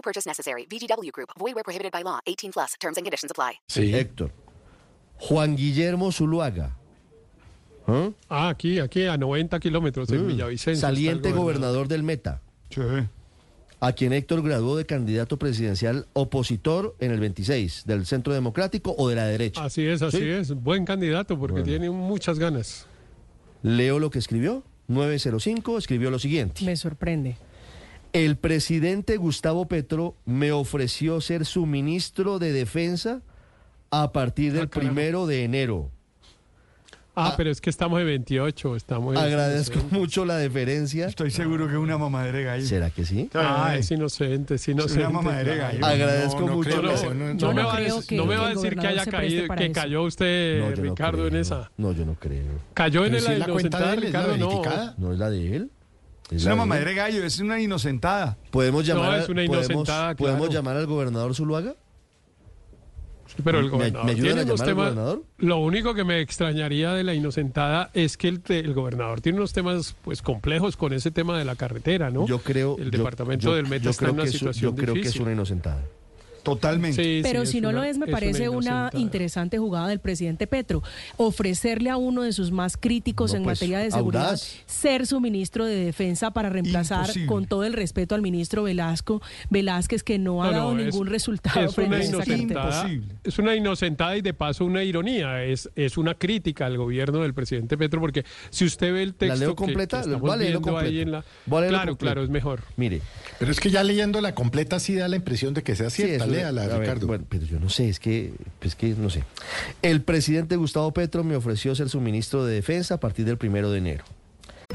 No purchase necessary. VGW Group. Void where prohibited by law. 18 plus. Terms and conditions apply. Sí. Héctor. Juan Guillermo Zuluaga. ¿Ah? Ah, aquí, aquí a 90 kilómetros en Villavicencio. está el Saliente gobernador del Meta. Sí. A quien Héctor graduó de candidato presidencial opositor en el 26, del Centro Democrático o de la derecha. Así es, así Sí. es. Buen candidato porque tiene muchas ganas. Leo lo que escribió. 905 escribió lo siguiente. Me sorprende. El presidente Gustavo Petro me ofreció ser su ministro de defensa a partir del Ah, primero de enero. Ah, pero es que estamos de 28, estamos en- Agradezco mucho la deferencia. Estoy seguro que una mamadera de gallo. ¿Será que sí? Ah, Ay, es inocente, es es inocente. una mamadera de gallo. Agradezco mucho. No, me no va a decir, que- no me que va a el decir que gobernador haya caído, que eso. cayó usted, No, yo no Ricardo, en esa. No, yo no creo. Cayó en Pero el si la cuenta de él es la Ricardo, no. ¿No es la de él? Es una mamadera de gallo, es una inocentada. ¿Podemos llamar, No, es una podemos- inocentada, ¿podemos claro. llamar al gobernador Zuluaga? Pero el ¿Me- gobernador me tiene a unos temas. gobernador? Lo único que me extrañaría de la inocentada es que el, gobernador tiene unos temas pues complejos con ese tema de la carretera, ¿no? Yo creo. El yo- departamento yo- del Meta está en una que es- situación Yo creo que es una inocentada. Totalmente. Sí, Pero sí, si no una- lo es, me parece una, interesante jugada del presidente Petro. Ofrecerle a uno de sus más críticos No, en pues, materia de seguridad audaz. ser su ministro de defensa para reemplazar, Imposible. con todo el respeto al ministro Velasco, Velázquez, que no ha No, dado no, es- ningún resultado Es frente una a inocentada. Es una inocentada y de paso una ironía. Es, es una crítica al gobierno del presidente Petro, porque si usted ve el texto leo que- completa? que, estamos leerlo viendo ahí en la. Claro, completo. claro, es mejor. Mire. Pero es que ya leyendo la completa sí da la impresión de que sea cierta. Léala, a ver, Ricardo. bueno, pero yo no sé, es que, es que no sé. El presidente Gustavo Petro me ofreció ser su ministro de defensa a partir del primero de enero.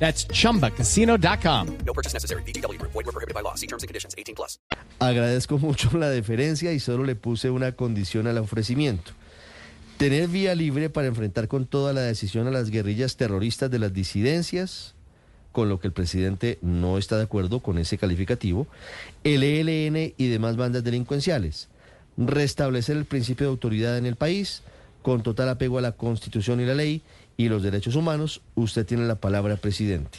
That's chumbacasino.com. No purchase necessary. VGW Group. Void where prohibited by law. See terms and conditions. 18 plus. Agradezco mucho la deferencia y solo le puse una condición al ofrecimiento. Tener vía libre para enfrentar con toda la decisión a las guerrillas terroristas de las disidencias, con lo que el presidente no está de acuerdo con ese calificativo, el ELN y demás bandas delincuenciales. Restablecer el principio de autoridad en el país, con total apego a la Constitución y la ley y los derechos humanos. Usted tiene la palabra, presidente.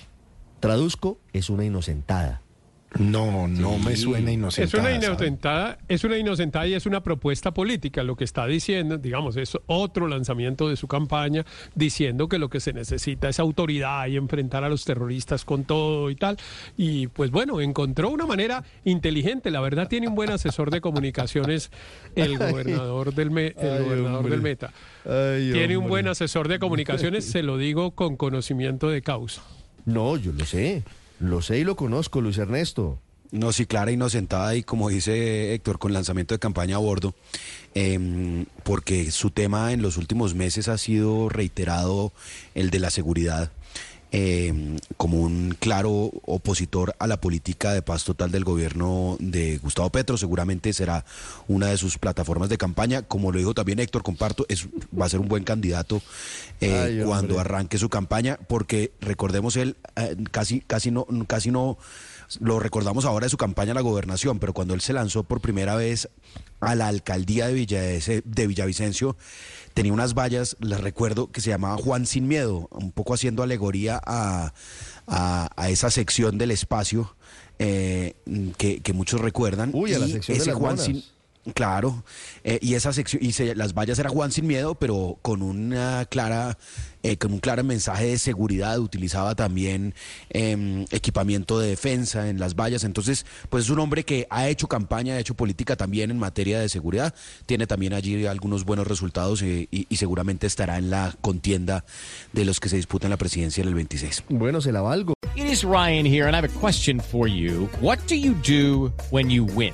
Traduzco, es una inocentada. No, no me suena Es inocentada. una ¿sabe? inocentada, es una inocentada y es una propuesta política. Lo que está diciendo, digamos, es otro lanzamiento de su campaña diciendo que lo que se necesita es autoridad y enfrentar a los terroristas con todo y tal. Y pues bueno, encontró una manera inteligente. La verdad tiene un buen asesor de comunicaciones, el gobernador del, Me- el Ay, gobernador hombre. del Meta. Ay, Tiene un buen asesor de comunicaciones, se lo digo con conocimiento de causa. No, yo lo sé. Lo sé y lo conozco, Luis Ernesto. No, sí, clara, inocentada y como dice Héctor, con lanzamiento de campaña a bordo, em, porque su tema en los últimos meses ha sido reiterado el de la seguridad. Em, como un claro opositor a la política de paz total del gobierno de Gustavo Petro, seguramente será una de sus plataformas de campaña, como lo dijo también Héctor, comparto, es, va a ser un buen candidato eh, Ay, cuando arranque su campaña, porque recordemos él eh, casi, casi no, casi no lo recordamos ahora de su campaña a la gobernación, pero cuando él se lanzó por primera vez a la alcaldía de, Villa, de Villavicencio, tenía unas vallas, les recuerdo, que se llamaba Juan Sin Miedo, un poco haciendo alegoría a, a, a esa sección del espacio eh, que, que muchos recuerdan. Uy, a la Y sección de las Juan. Sin Claro, eh, y esa sección, y se- las vallas era Juan sin miedo, pero con una clara, eh, con un claro mensaje de seguridad, utilizaba también em, equipamiento de defensa en las vallas, entonces, pues es un hombre que ha hecho campaña, ha hecho política también en materia de seguridad, tiene también allí algunos buenos resultados eh, y, y seguramente estará en la contienda de los que se disputan la presidencia en el 26. Bueno, se la valgo. It is Ryan here, and I have a question for you. What do you do when you win?